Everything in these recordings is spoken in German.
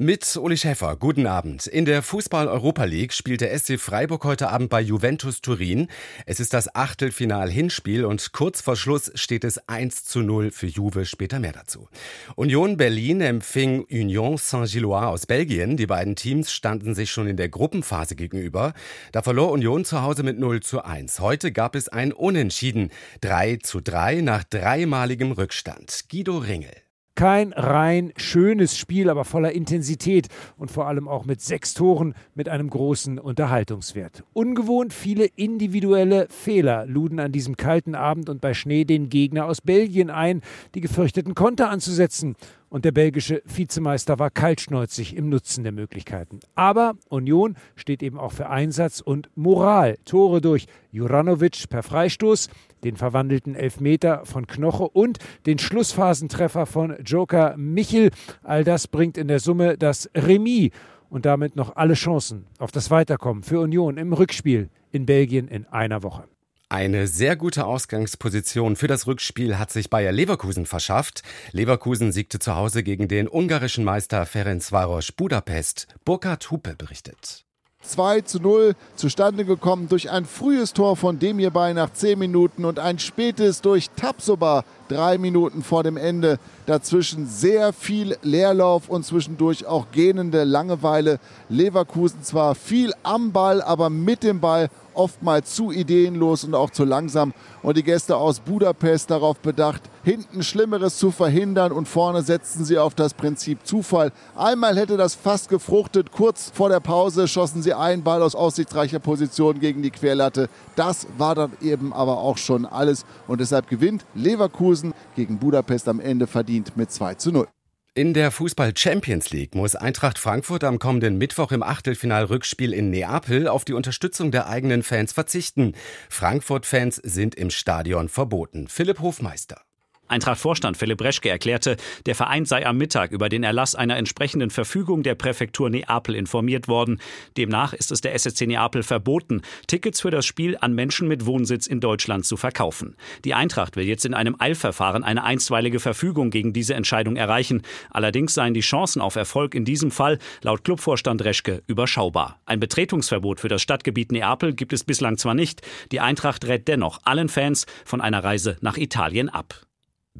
Mit Uli Schäfer, guten Abend. In der Fußball-Europa League spielt der SC Freiburg heute Abend bei Juventus Turin. Es ist das Achtelfinal-Hinspiel und kurz vor Schluss steht es 1 zu 0 für Juve. Später mehr dazu. Union Berlin empfing Union Saint-Gilloise aus Belgien. Die beiden Teams standen sich schon in der Gruppenphase gegenüber. Da verlor Union zu Hause mit 0 zu 1. Heute gab es ein Unentschieden. 3 zu 3 nach dreimaligem Rückstand. Guido Ringel. Kein rein schönes Spiel, aber voller Intensität und vor allem auch mit sechs Toren mit einem großen Unterhaltungswert. Ungewohnt viele individuelle Fehler luden an diesem kalten Abend und bei Schnee den Gegner aus Belgien ein, die gefürchteten Konter anzusetzen und der belgische Vizemeister war kaltschnäuzig im Nutzen der Möglichkeiten. Aber Union steht eben auch für Einsatz und Moral. Tore durch Juranovic per Freistoß, den verwandelten Elfmeter von Knoche und den Schlussphasentreffer von Joker Michel. All das bringt in der Summe das Remis und damit noch alle Chancen auf das Weiterkommen für Union im Rückspiel in Belgien in einer Woche. Eine sehr gute Ausgangsposition für das Rückspiel hat sich Bayer Leverkusen verschafft. Leverkusen siegte zu Hause gegen den ungarischen Meister Ferencvaros Budapest. Burkhard Hupe berichtet. 2 zu 0 zustande gekommen durch ein frühes Tor von dem hierbei nach 10 Minuten und ein spätes durch Tapsoba drei Minuten vor dem Ende. Dazwischen sehr viel Leerlauf und zwischendurch auch gähnende Langeweile. Leverkusen zwar viel am Ball, aber mit dem Ball oftmals zu ideenlos und auch zu langsam. Und die Gäste aus Budapest darauf bedacht, hinten Schlimmeres zu verhindern und vorne setzten sie auf das Prinzip Zufall. Einmal hätte das fast gefruchtet. Kurz vor der Pause schossen sie einen Ball aus aussichtsreicher Position gegen die Querlatte. Das war dann eben aber auch schon alles. Und deshalb gewinnt Leverkusen gegen Budapest am Ende verdient mit 2 zu 0. In der Fußball Champions League muss Eintracht Frankfurt am kommenden Mittwoch im Achtelfinal-Rückspiel in Neapel auf die Unterstützung der eigenen Fans verzichten. Frankfurt-Fans sind im Stadion verboten. Philipp Hofmeister. Eintracht-Vorstand Philipp Reschke erklärte, der Verein sei am Mittag über den Erlass einer entsprechenden Verfügung der Präfektur Neapel informiert worden. Demnach ist es der SSC Neapel verboten, Tickets für das Spiel an Menschen mit Wohnsitz in Deutschland zu verkaufen. Die Eintracht will jetzt in einem Eilverfahren eine einstweilige Verfügung gegen diese Entscheidung erreichen. Allerdings seien die Chancen auf Erfolg in diesem Fall laut Clubvorstand Reschke überschaubar. Ein Betretungsverbot für das Stadtgebiet Neapel gibt es bislang zwar nicht, die Eintracht rät dennoch allen Fans von einer Reise nach Italien ab.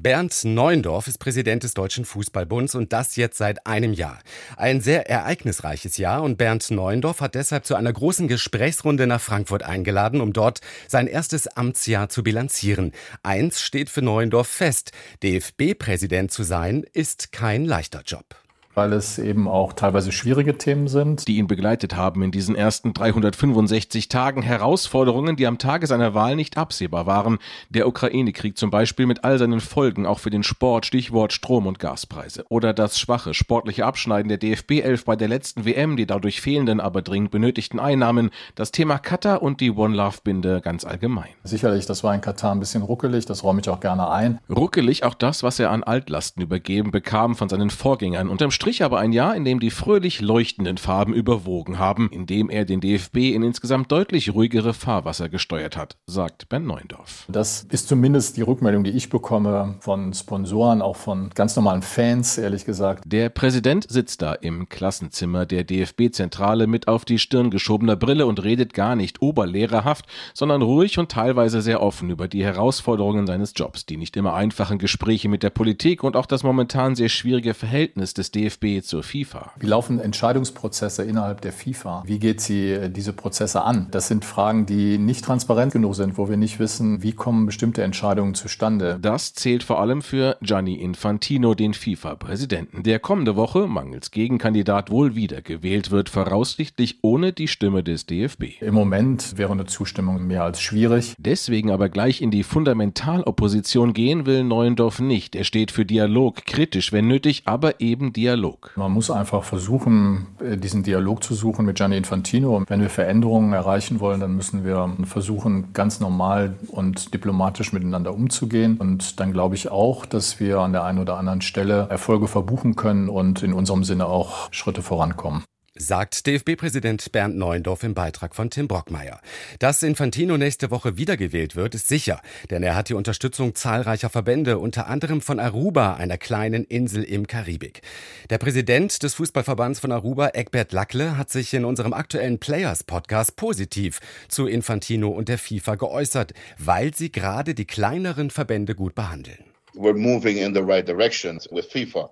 Bernd Neuendorf ist Präsident des Deutschen Fußballbunds und das jetzt seit einem Jahr. Ein sehr ereignisreiches Jahr und Bernd Neuendorf hat deshalb zu einer großen Gesprächsrunde nach Frankfurt eingeladen, um dort sein erstes Amtsjahr zu bilanzieren. Eins steht für Neuendorf fest. DFB-Präsident zu sein ist kein leichter Job weil es eben auch teilweise schwierige Themen sind. Die ihn begleitet haben in diesen ersten 365 Tagen Herausforderungen, die am Tage seiner Wahl nicht absehbar waren. Der Ukraine-Krieg zum Beispiel mit all seinen Folgen auch für den Sport, Stichwort Strom- und Gaspreise. Oder das schwache sportliche Abschneiden der DFB-Elf bei der letzten WM, die dadurch fehlenden, aber dringend benötigten Einnahmen. Das Thema Katar und die One Love-Binde ganz allgemein. Sicherlich, das war in Katar ein bisschen ruckelig, das räume ich auch gerne ein. Ruckelig auch das, was er an Altlasten übergeben bekam von seinen Vorgängern. Unterm Strich Strich aber ein Jahr, in dem die fröhlich leuchtenden Farben überwogen haben, in dem er den DFB in insgesamt deutlich ruhigere Fahrwasser gesteuert hat, sagt Ben Neundorf. Das ist zumindest die Rückmeldung, die ich bekomme von Sponsoren, auch von ganz normalen Fans, ehrlich gesagt. Der Präsident sitzt da im Klassenzimmer der DFB-Zentrale mit auf die Stirn geschobener Brille und redet gar nicht oberlehrerhaft, sondern ruhig und teilweise sehr offen über die Herausforderungen seines Jobs, die nicht immer einfachen Gespräche mit der Politik und auch das momentan sehr schwierige Verhältnis des DFB DFB zur FIFA? Wie laufen Entscheidungsprozesse innerhalb der FIFA? Wie geht sie äh, diese Prozesse an? Das sind Fragen, die nicht transparent genug sind, wo wir nicht wissen, wie kommen bestimmte Entscheidungen zustande. Das zählt vor allem für Gianni Infantino, den FIFA-Präsidenten, der kommende Woche mangels Gegenkandidat wohl wieder gewählt wird, voraussichtlich ohne die Stimme des DFB. Im Moment wäre eine Zustimmung mehr als schwierig. Deswegen aber gleich in die Fundamentalopposition gehen will Neuendorf nicht. Er steht für Dialog, kritisch, wenn nötig, aber eben Dialog. Dialog? Man muss einfach versuchen, äh, diesen Dialog zu suchen mit Gianni Infantino. Wenn wir Veränderungen erreichen wollen, dann müssen wir versuchen, ganz normal und diplomatisch miteinander umzugehen. Und dann glaube ich auch, dass wir an der einen oder anderen Stelle Erfolge verbuchen können und in unserem Sinne auch Schritte vorankommen. Sagt DFB-Präsident Bernd Neuendorf im Beitrag von Tim Brockmeier. Dass Infantino nächste Woche wiedergewählt wird, ist sicher, denn er hat die Unterstützung zahlreicher Verbände, unter anderem von Aruba, einer kleinen Insel im Karibik. Der Präsident des Fußballverbands von Aruba, Egbert Lackle, hat sich in unserem aktuellen Players-Podcast positiv zu Infantino und der FIFA geäußert, weil sie gerade die kleineren Verbände gut behandeln. We're moving in the right direction with FIFA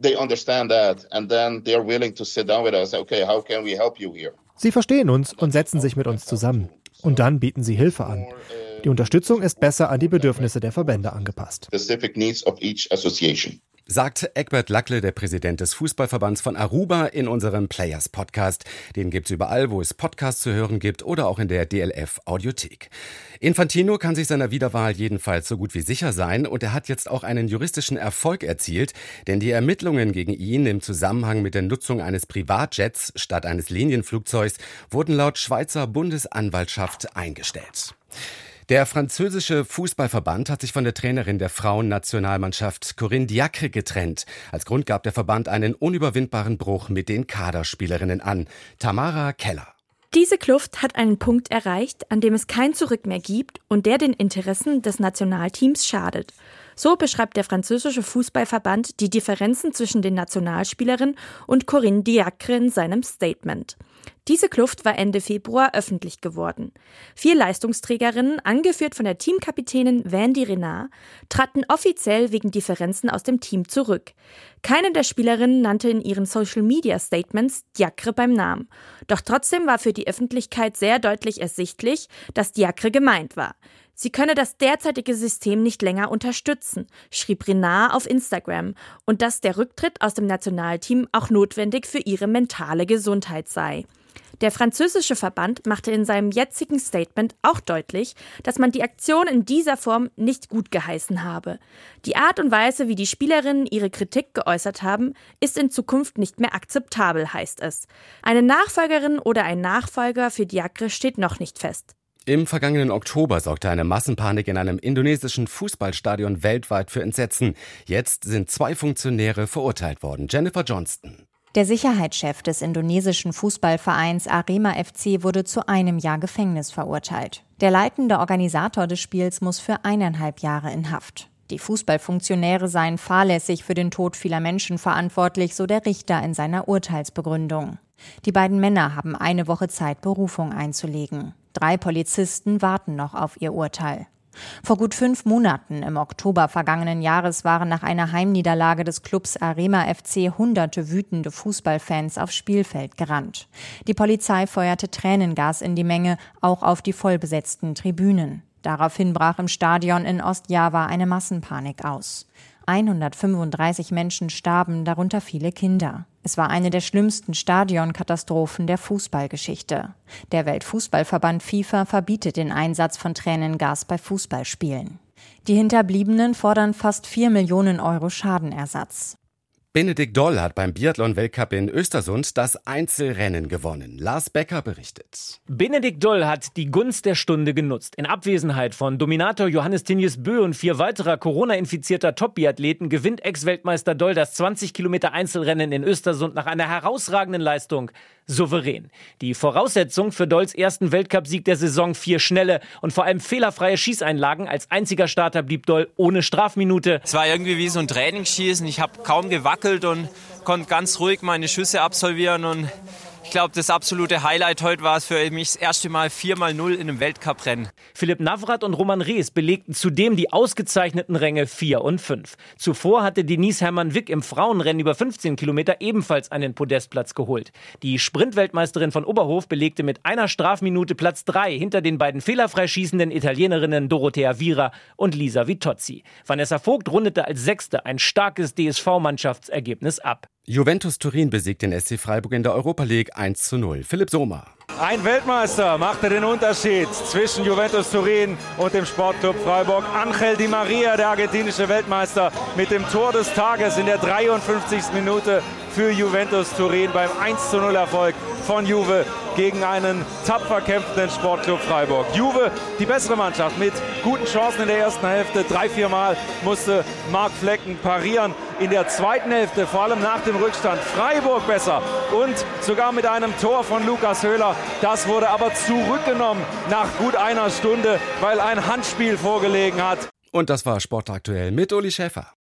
they understand that and then they're willing to sit down with us. Okay, how can we help you here? Sie verstehen uns und setzen sich mit uns zusammen. Und dann bieten sie Hilfe an. Die Unterstützung ist besser an die Bedürfnisse der Verbände angepasst. Specific needs of each association sagt Egbert Lackle, der Präsident des Fußballverbands von Aruba, in unserem Players Podcast. Den gibt's überall, wo es Podcasts zu hören gibt oder auch in der DLF Audiothek. Infantino kann sich seiner Wiederwahl jedenfalls so gut wie sicher sein und er hat jetzt auch einen juristischen Erfolg erzielt, denn die Ermittlungen gegen ihn im Zusammenhang mit der Nutzung eines Privatjets statt eines Linienflugzeugs wurden laut Schweizer Bundesanwaltschaft eingestellt. Der französische Fußballverband hat sich von der Trainerin der Frauennationalmannschaft Corinne Diacre getrennt. Als Grund gab der Verband einen unüberwindbaren Bruch mit den Kaderspielerinnen an. Tamara Keller. Diese Kluft hat einen Punkt erreicht, an dem es kein Zurück mehr gibt und der den Interessen des Nationalteams schadet. So beschreibt der französische Fußballverband die Differenzen zwischen den Nationalspielerinnen und Corinne Diacre in seinem Statement. Diese Kluft war Ende Februar öffentlich geworden. Vier Leistungsträgerinnen, angeführt von der Teamkapitänin Vandy Renard, traten offiziell wegen Differenzen aus dem Team zurück. Keine der Spielerinnen nannte in ihren Social-Media-Statements Diacre beim Namen. Doch trotzdem war für die Öffentlichkeit sehr deutlich ersichtlich, dass Diacre gemeint war. Sie könne das derzeitige System nicht länger unterstützen, schrieb Renard auf Instagram, und dass der Rücktritt aus dem Nationalteam auch notwendig für ihre mentale Gesundheit sei. Der französische Verband machte in seinem jetzigen Statement auch deutlich, dass man die Aktion in dieser Form nicht gut geheißen habe. Die Art und Weise, wie die Spielerinnen ihre Kritik geäußert haben, ist in Zukunft nicht mehr akzeptabel, heißt es. Eine Nachfolgerin oder ein Nachfolger für Diakre steht noch nicht fest. Im vergangenen Oktober sorgte eine Massenpanik in einem indonesischen Fußballstadion weltweit für Entsetzen. Jetzt sind zwei Funktionäre verurteilt worden. Jennifer Johnston. Der Sicherheitschef des indonesischen Fußballvereins Arema FC wurde zu einem Jahr Gefängnis verurteilt. Der leitende Organisator des Spiels muss für eineinhalb Jahre in Haft. Die Fußballfunktionäre seien fahrlässig für den Tod vieler Menschen verantwortlich, so der Richter in seiner Urteilsbegründung. Die beiden Männer haben eine Woche Zeit, Berufung einzulegen. Drei Polizisten warten noch auf ihr Urteil. Vor gut fünf Monaten im Oktober vergangenen Jahres waren nach einer Heimniederlage des Clubs Arema FC hunderte wütende Fußballfans aufs Spielfeld gerannt. Die Polizei feuerte Tränengas in die Menge, auch auf die vollbesetzten Tribünen. Daraufhin brach im Stadion in Ostjava eine Massenpanik aus. 135 Menschen starben, darunter viele Kinder. Es war eine der schlimmsten Stadionkatastrophen der Fußballgeschichte. Der Weltfußballverband FIFA verbietet den Einsatz von Tränengas bei Fußballspielen. Die Hinterbliebenen fordern fast 4 Millionen Euro Schadenersatz. Benedikt Doll hat beim Biathlon-Weltcup in Östersund das Einzelrennen gewonnen. Lars Becker berichtet. Benedikt Doll hat die Gunst der Stunde genutzt. In Abwesenheit von Dominator Johannes Tinjes Bö und vier weiterer Corona-infizierter Top-Biathleten gewinnt Ex-Weltmeister Doll das 20 Kilometer Einzelrennen in Östersund nach einer herausragenden Leistung souverän. Die Voraussetzung für Dolls ersten Weltcupsieg der Saison vier schnelle und vor allem fehlerfreie Schießeinlagen. Als einziger Starter blieb Doll ohne Strafminute. Es war irgendwie wie so ein Trainingsschießen. Ich habe kaum gewackelt und konnte ganz ruhig meine Schüsse absolvieren und ich glaube, das absolute Highlight heute war es für mich das erste Mal 4x0 in einem Weltcuprennen. Philipp Navrat und Roman Rees belegten zudem die ausgezeichneten Ränge 4 und 5. Zuvor hatte Denise Hermann-Wick im Frauenrennen über 15 Kilometer ebenfalls einen Podestplatz geholt. Die Sprintweltmeisterin von Oberhof belegte mit einer Strafminute Platz 3 hinter den beiden fehlerfrei schießenden Italienerinnen Dorothea Vira und Lisa Vitozzi. Vanessa Vogt rundete als Sechste ein starkes DSV-Mannschaftsergebnis ab. Juventus Turin besiegt den SC Freiburg in der Europa League 1 zu 0. Philipp Sommer. Ein Weltmeister machte den Unterschied zwischen Juventus Turin und dem Sportclub Freiburg. Angel Di Maria, der argentinische Weltmeister, mit dem Tor des Tages in der 53. Minute für Juventus Turin beim 1 zu 0 Erfolg von Juve gegen einen tapfer kämpfenden Sportclub Freiburg. Juve, die bessere Mannschaft mit guten Chancen in der ersten Hälfte. Drei, vier Mal musste Marc Flecken parieren. In der zweiten Hälfte, vor allem nach dem Rückstand, Freiburg besser und sogar mit einem Tor von Lukas Höhler. Das wurde aber zurückgenommen nach gut einer Stunde, weil ein Handspiel vorgelegen hat. Und das war Sportaktuell mit Uli Schäfer.